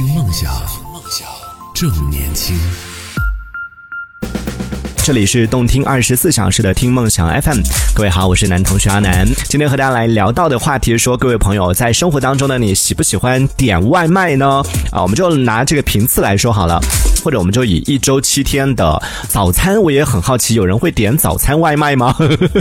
听梦想，梦想正年轻。这里是动听二十四小时的听梦想 FM，各位好，我是男同学阿南。今天和大家来聊到的话题是说，各位朋友在生活当中呢，你喜不喜欢点外卖呢？啊，我们就拿这个频次来说好了，或者我们就以一周七天的早餐，我也很好奇，有人会点早餐外卖吗？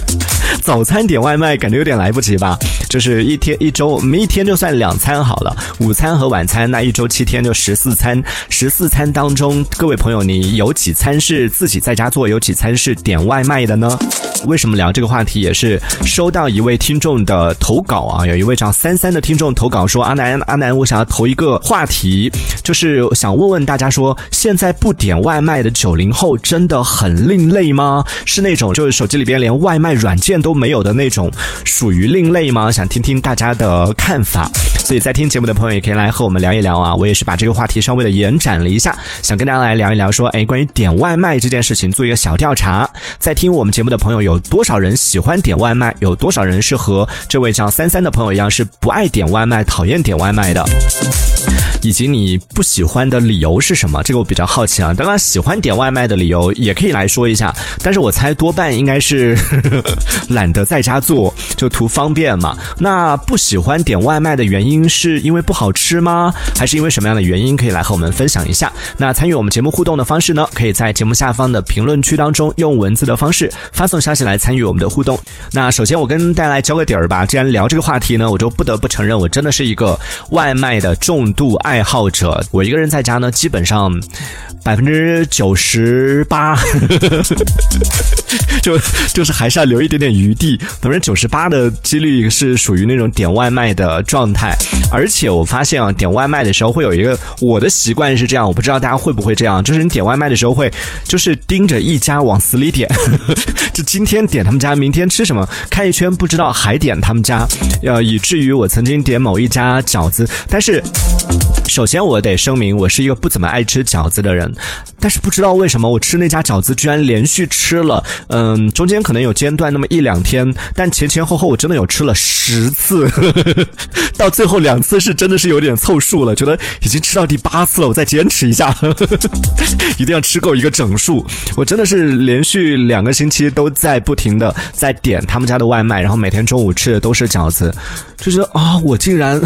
早餐点外卖感觉有点来不及吧？就是一天一周，我们一天就算两餐好了，午餐和晚餐，那一周七天就十四餐。十四餐当中，各位朋友，你有几餐是自己在家做？有几餐是点外卖的呢？为什么聊这个话题？也是收到一位听众的投稿啊，有一位叫三三的听众投稿说：“阿南，阿南，我想要投一个话题，就是想问问大家说，现在不点外卖的九零后真的很另类吗？是那种就是手机里边连外卖软件都没有的那种，属于另类吗？想听听大家的看法。所以在听节目的朋友也可以来和我们聊一聊啊。我也是把这个话题稍微的延展了一下，想跟大家来聊一聊说，哎，关于点外卖这件事情做一个小调查。在听我们节目的朋友，有多少人喜欢点外卖？有多少人是和这位叫三三的朋友一样，是不爱点外卖、讨厌点外卖的？以及你不喜欢的理由是什么？这个我比较好奇啊。当然，喜欢点外卖的理由也可以来说一下，但是我猜多半应该是 懒得在家做，就图方便嘛。那不喜欢点外卖的原因是因为不好吃吗？还是因为什么样的原因？可以来和我们分享一下。那参与我们节目互动的方式呢？可以在节目下方的评论区当中用文字的方式发送消息来参与我们的互动。那首先我跟大家来交个底儿吧。既然聊这个话题呢，我就不得不承认，我真的是一个外卖的重度爱。爱好者，我一个人在家呢，基本上百分之九十八，就 就是还是要留一点点余地。百分之九十八的几率是属于那种点外卖的状态。而且我发现啊，点外卖的时候会有一个我的习惯是这样，我不知道大家会不会这样，就是你点外卖的时候会就是盯着一家往死里点，就今天点他们家，明天吃什么，看一圈不知道还点他们家，呃，以至于我曾经点某一家饺子，但是。首先，我得声明，我是一个不怎么爱吃饺子的人。但是不知道为什么，我吃那家饺子居然连续吃了，嗯，中间可能有间断那么一两天，但前前后后我真的有吃了十次，到最后两次是真的是有点凑数了，觉得已经吃到第八次了，我再坚持一下，一定要吃够一个整数。我真的是连续两个星期都在不停的在点他们家的外卖，然后每天中午吃的都是饺子，就是啊，我竟然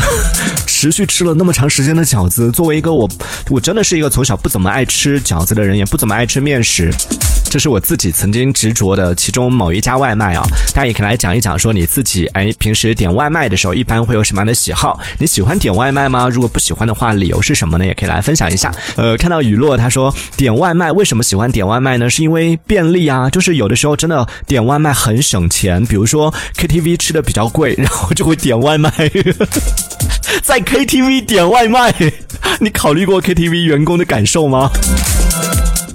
持续吃了那么长时间的。饺子作为一个我，我真的是一个从小不怎么爱吃饺子的人，也不怎么爱吃面食。这是我自己曾经执着的其中某一家外卖啊，大家也可以来讲一讲，说你自己哎平时点外卖的时候一般会有什么样的喜好？你喜欢点外卖吗？如果不喜欢的话，理由是什么呢？也可以来分享一下。呃，看到雨落他说点外卖为什么喜欢点外卖呢？是因为便利啊，就是有的时候真的点外卖很省钱，比如说 KTV 吃的比较贵，然后就会点外卖。在 KTV 点外卖，你考虑过 KTV 员工的感受吗？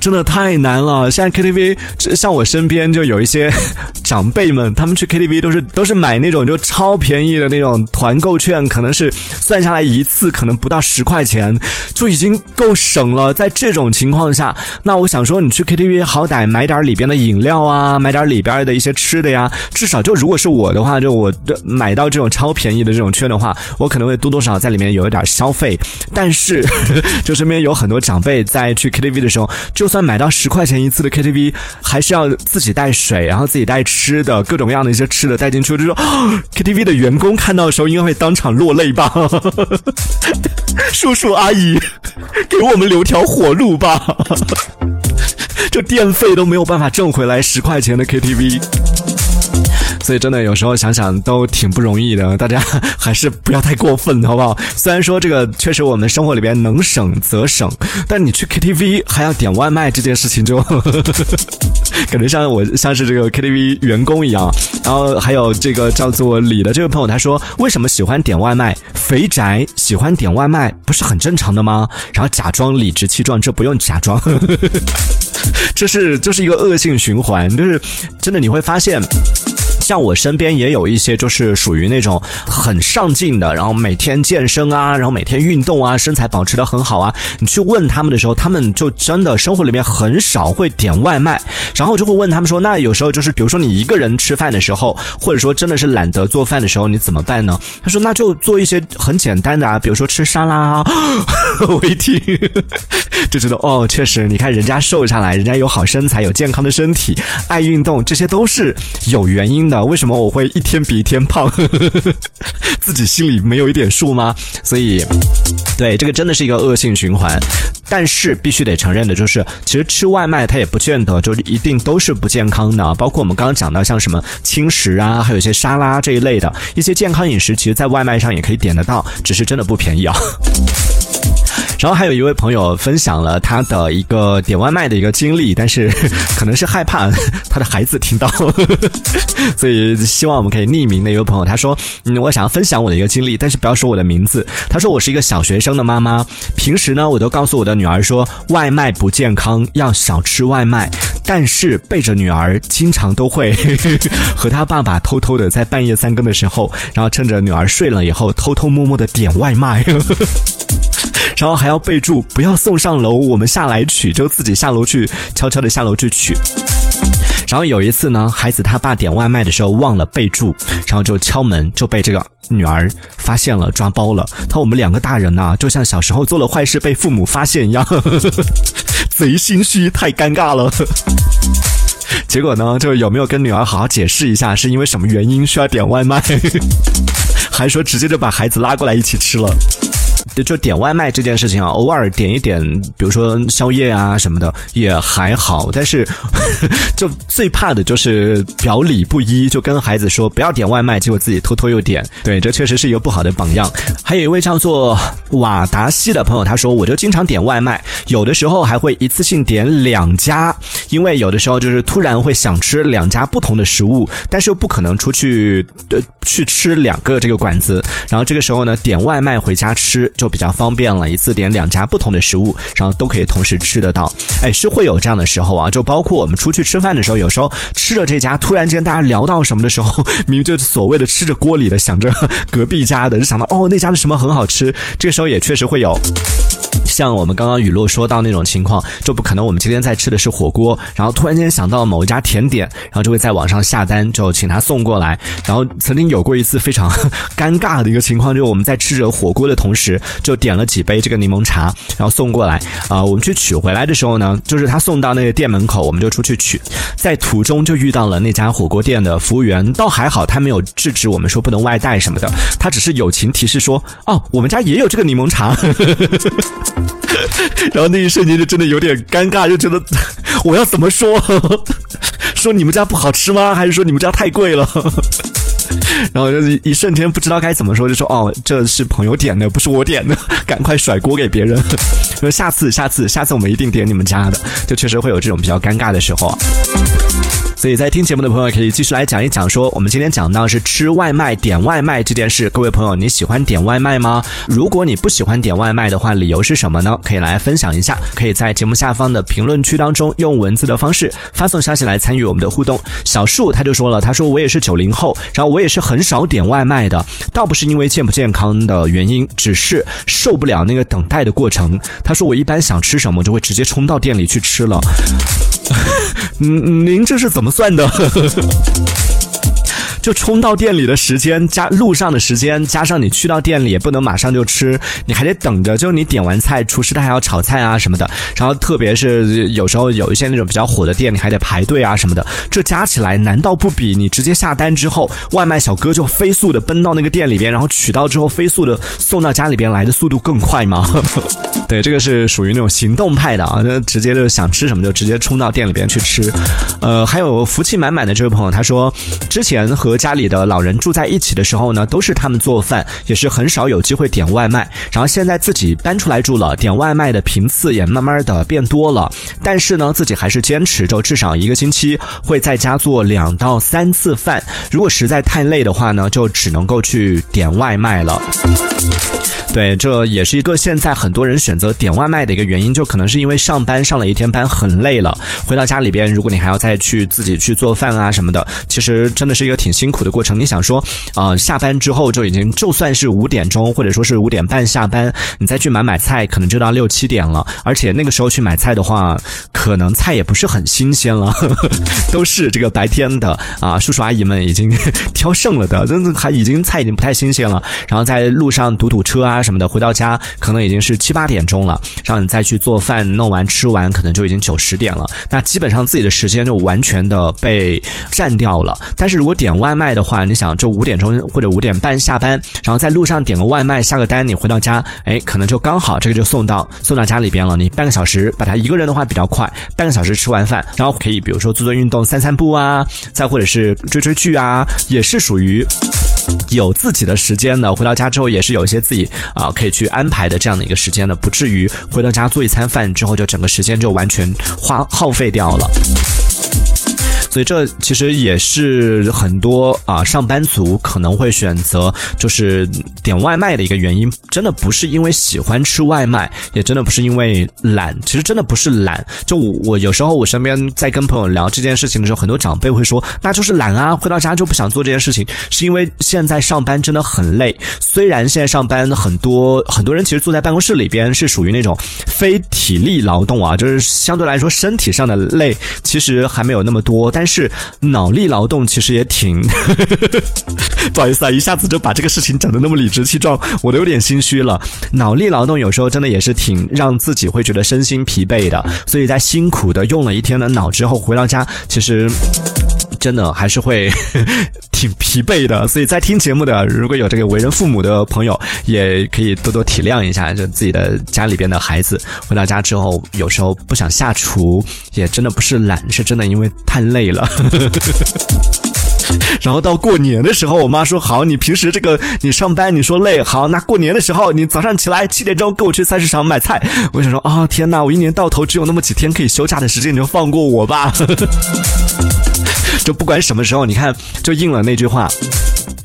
真的太难了。现在 KTV，像我身边就有一些 长辈们，他们去 KTV 都是都是买那种就超便宜的那种团购券，可能是算下来一次可能不到十块钱，就已经够省了。在这种情况下，那我想说，你去 KTV 好歹买点里边的饮料啊，买点里边的一些吃的呀，至少就如果是我的话，就我的买到这种超便宜的这种券的话，我可能会多多少少在里面有一点消费。但是，就身边有很多长辈在去 KTV 的时候，就算买到十块钱一次的 KTV，还是要自己带水，然后自己带吃的，各种各样的一些吃的带进去。就说 KTV 的员工看到的时候，应该会当场落泪吧？叔叔阿姨，给我们留条活路吧！这电费都没有办法挣回来，十块钱的 KTV。所以真的有时候想想都挺不容易的，大家 还是不要太过分，好不好？虽然说这个确实我们生活里边能省则省，但你去 KTV 还要点外卖这件事情，就 感觉像我像是这个 KTV 员工一样。然后还有这个叫做李的这位朋友，他说为什么喜欢点外卖？肥宅喜欢点外卖不是很正常的吗？然后假装理直气壮，这不用假装，这是就是一个恶性循环，就是真的你会发现。像我身边也有一些就是属于那种很上进的，然后每天健身啊，然后每天运动啊，身材保持的很好啊。你去问他们的时候，他们就真的生活里面很少会点外卖。然后就会问他们说，那有时候就是比如说你一个人吃饭的时候，或者说真的是懒得做饭的时候，你怎么办呢？他说那就做一些很简单的啊，比如说吃沙拉啊。我一听就知道哦，确实，你看人家瘦下来，人家有好身材，有健康的身体，爱运动，这些都是有原因的。为什么我会一天比一天胖？自己心里没有一点数吗？所以，对这个真的是一个恶性循环。但是必须得承认的就是，其实吃外卖它也不见得就一定都是不健康的。包括我们刚刚讲到像什么轻食啊，还有一些沙拉这一类的一些健康饮食，其实在外卖上也可以点得到，只是真的不便宜啊。然后还有一位朋友分享了他的一个点外卖的一个经历，但是可能是害怕他的孩子听到，所以希望我们可以匿名的一位朋友，他说：“嗯，我想要分享我的一个经历，但是不要说我的名字。”他说：“我是一个小学生的妈妈，平时呢，我都告诉我的女儿说外卖不健康，要少吃外卖，但是背着女儿，经常都会 和他爸爸偷偷的在半夜三更的时候，然后趁着女儿睡了以后，偷偷摸摸的点外卖。”呵呵然后还要备注不要送上楼，我们下来取，就自己下楼去悄悄的下楼去取。然后有一次呢，孩子他爸点外卖的时候忘了备注，然后就敲门，就被这个女儿发现了，抓包了。他说我们两个大人呐，就像小时候做了坏事被父母发现一样，贼心虚，太尴尬了。结果呢，就有没有跟女儿好好解释一下，是因为什么原因需要点外卖？还说直接就把孩子拉过来一起吃了。就点外卖这件事情啊，偶尔点一点，比如说宵夜啊什么的也还好，但是 就最怕的就是表里不一，就跟孩子说不要点外卖，结果自己偷偷又点，对，这确实是一个不好的榜样。还有一位叫做瓦达西的朋友，他说我就经常点外卖，有的时候还会一次性点两家，因为有的时候就是突然会想吃两家不同的食物，但是又不可能出去呃去吃两个这个馆子，然后这个时候呢点外卖回家吃就。比较方便了，一次点两家不同的食物，然后都可以同时吃得到。哎，是会有这样的时候啊，就包括我们出去吃饭的时候，有时候吃着这家，突然间大家聊到什么的时候，明明就所谓的吃着锅里的，想着隔壁家的，就想到哦那家的什么很好吃，这个时候也确实会有。像我们刚刚雨露说到那种情况，就不可能我们今天在吃的是火锅，然后突然间想到某一家甜点，然后就会在网上下单，就请他送过来。然后曾经有过一次非常尴尬的一个情况，就是我们在吃着火锅的同时，就点了几杯这个柠檬茶，然后送过来。啊，我们去取回来的时候呢，就是他送到那个店门口，我们就出去取，在途中就遇到了那家火锅店的服务员，倒还好，他没有制止我们说不能外带什么的，他只是友情提示说，哦，我们家也有这个柠檬茶。然后那一瞬间就真的有点尴尬，就觉得我要怎么说？说你们家不好吃吗？还是说你们家太贵了？然后就一瞬间不知道该怎么说，就说哦，这是朋友点的，不是我点的，赶快甩锅给别人。说下次，下次，下次我们一定点你们家的。就确实会有这种比较尴尬的时候。所以在听节目的朋友可以继续来讲一讲，说我们今天讲到是吃外卖、点外卖这件事。各位朋友，你喜欢点外卖吗？如果你不喜欢点外卖的话，理由是什么呢？可以来分享一下。可以在节目下方的评论区当中用文字的方式发送消息来参与我们的互动。小树他就说了，他说我也是九零后，然后我也是很少点外卖的，倒不是因为健不健康的原因，只是受不了那个等待的过程。他说我一般想吃什么就会直接冲到店里去吃了。嗯，您这是怎么算的？就冲到店里的时间加路上的时间，加上你去到店里也不能马上就吃，你还得等着。就你点完菜，厨师他还要炒菜啊什么的。然后特别是有时候有一些那种比较火的店，你还得排队啊什么的。这加起来难道不比你直接下单之后，外卖小哥就飞速的奔到那个店里边，然后取到之后飞速的送到家里边来的速度更快吗？对，这个是属于那种行动派的啊，那直接就想吃什么就直接冲到店里边去吃。呃，还有福气满满的这位朋友，他说之前和家里的老人住在一起的时候呢，都是他们做饭，也是很少有机会点外卖。然后现在自己搬出来住了，点外卖的频次也慢慢的变多了。但是呢，自己还是坚持着，至少一个星期会在家做两到三次饭。如果实在太累的话呢，就只能够去点外卖了。对，这也是一个现在很多人选择点外卖的一个原因，就可能是因为上班上了一天班很累了，回到家里边，如果你还要再去自己去做饭啊什么的，其实真的是一个挺辛苦的过程。你想说，啊，下班之后就已经就算是五点钟或者说是五点半下班，你再去买买菜，可能就到六七点了，而且那个时候去买菜的话，可能菜也不是很新鲜了，呵 呵都是这个白天的啊，叔叔阿姨们已经 挑剩了的，真的还已经菜已经不太新鲜了，然后在路上堵堵车啊什么的，回到家可能已经是七八点钟了，然后你再去做饭弄完吃完，可能就已经九十点了，那基本上自己的时间就完全的被占掉了。但是如果点外卖的话，你想就五点钟或者五点半下班，然后在路上点个外卖下个单，你回到家，哎，可能就刚好这个就送到送到家里边了。你半个小时把它一个人的话比较快，半个小时吃完饭，然后可以比如说做做运动、散散步啊，再或者是追追剧啊，也是属于。有自己的时间的，回到家之后也是有一些自己啊可以去安排的这样的一个时间的，不至于回到家做一餐饭之后就整个时间就完全花耗费掉了。所以这其实也是很多啊上班族可能会选择就是点外卖的一个原因，真的不是因为喜欢吃外卖，也真的不是因为懒，其实真的不是懒。就我我有时候我身边在跟朋友聊这件事情的时候，很多长辈会说那就是懒啊，回到家就不想做这件事情，是因为现在上班真的很累。虽然现在上班很多很多人其实坐在办公室里边是属于那种非体力劳动啊，就是相对来说身体上的累其实还没有那么多。但是脑力劳动其实也挺，不好意思啊，一下子就把这个事情整的那么理直气壮，我都有点心虚了。脑力劳动有时候真的也是挺让自己会觉得身心疲惫的，所以在辛苦的用了一天的脑之后回到家，其实。真的还是会 挺疲惫的，所以在听节目的如果有这个为人父母的朋友，也可以多多体谅一下，就自己的家里边的孩子回到家之后，有时候不想下厨，也真的不是懒，是真的因为太累了。然后到过年的时候，我妈说：“好，你平时这个你上班你说累，好，那过年的时候你早上起来七点钟跟我去菜市场买菜。”我想说啊，天哪，我一年到头只有那么几天可以休假的时间，你就放过我吧。就不管什么时候，你看，就应了那句话。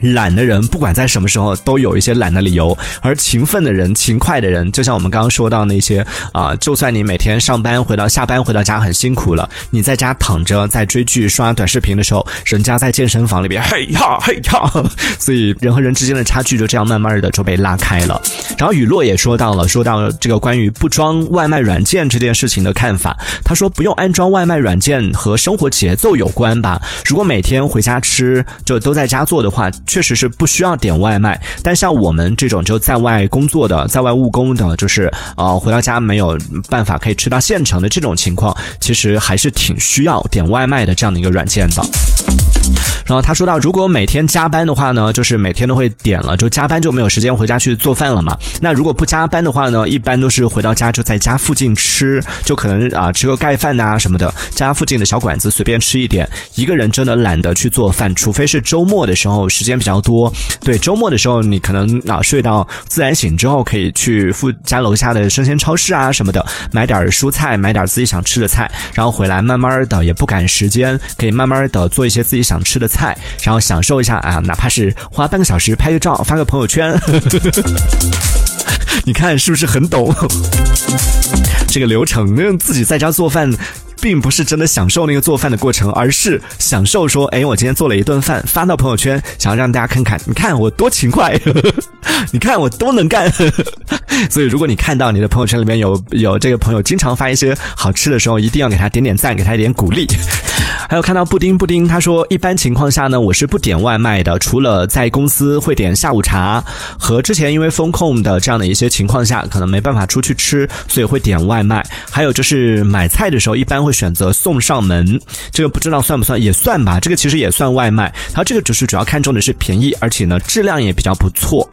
懒的人不管在什么时候都有一些懒的理由，而勤奋的人、勤快的人，就像我们刚刚说到那些啊，就算你每天上班回到下班回到家很辛苦了，你在家躺着在追剧刷短视频的时候，人家在健身房里边嘿呀嘿呀，所以人和人之间的差距就这样慢慢的就被拉开了。然后雨落也说到了，说到这个关于不装外卖软件这件事情的看法，他说不用安装外卖软件和生活节奏有关吧？如果每天回家吃就都在家做的话。确实是不需要点外卖，但像我们这种就在外工作的、在外务工的，就是呃回到家没有办法可以吃到现成的这种情况，其实还是挺需要点外卖的这样的一个软件的。然后他说到，如果每天加班的话呢，就是每天都会点了，就加班就没有时间回家去做饭了嘛。那如果不加班的话呢，一般都是回到家就在家附近吃，就可能啊吃个盖饭呐什么的，家附近的小馆子随便吃一点。一个人真的懒得去做饭，除非是周末的时候时间比较多。对，周末的时候你可能啊睡到自然醒之后，可以去附家楼下的生鲜超市啊什么的买点蔬菜，买点自己想吃的菜，然后回来慢慢的也不赶时间，可以慢慢的做一些自己想想吃的。菜，然后享受一下啊，哪怕是花半个小时拍个照发个朋友圈，你看是不是很懂 这个流程？那自己在家做饭。并不是真的享受那个做饭的过程，而是享受说，哎，我今天做了一顿饭，发到朋友圈，想要让大家看看，你看我多勤快，呵 呵你看我都能干呵呵。所以，如果你看到你的朋友圈里面有有这个朋友经常发一些好吃的时候，一定要给他点点赞，给他一点鼓励。还有看到布丁布丁，他说，一般情况下呢，我是不点外卖的，除了在公司会点下午茶，和之前因为风控的这样的一些情况下，可能没办法出去吃，所以会点外卖。还有就是买菜的时候，一般会。选择送上门，这个不知道算不算，也算吧。这个其实也算外卖，它这个只是主要看重的是便宜，而且呢质量也比较不错。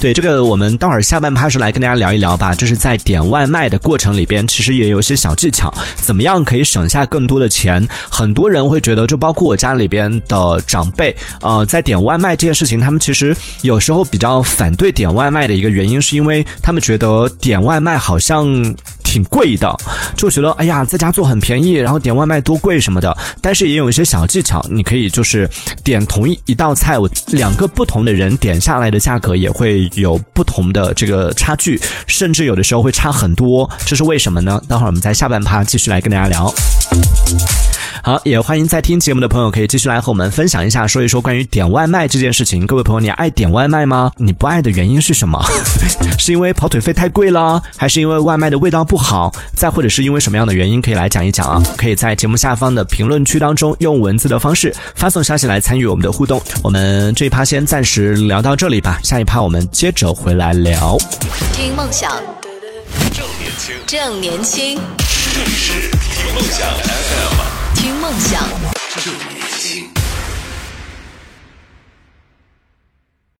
对这个，我们待会儿下半趴时来跟大家聊一聊吧。就是在点外卖的过程里边，其实也有一些小技巧，怎么样可以省下更多的钱？很多人会觉得，就包括我家里边的长辈，呃，在点外卖这件事情，他们其实有时候比较反对点外卖的一个原因，是因为他们觉得点外卖好像。挺贵的，就觉得哎呀，在家做很便宜，然后点外卖多贵什么的。但是也有一些小技巧，你可以就是点同一一道菜，我两个不同的人点下来的价格也会有不同的这个差距，甚至有的时候会差很多。这是为什么呢？待会儿我们在下半趴继续来跟大家聊。好，也欢迎在听节目的朋友可以继续来和我们分享一下，说一说关于点外卖这件事情。各位朋友，你爱点外卖吗？你不爱的原因是什么？是因为跑腿费太贵了，还是因为外卖的味道不好好？再或者是因为什么样的原因？可以来讲一讲啊！可以在节目下方的评论区当中用文字的方式发送消息来参与我们的互动。我们这一趴先暂时聊到这里吧，下一趴我们接着回来聊。听梦想，正年轻，正年轻，这里是听梦想 FM，听梦想。正年轻。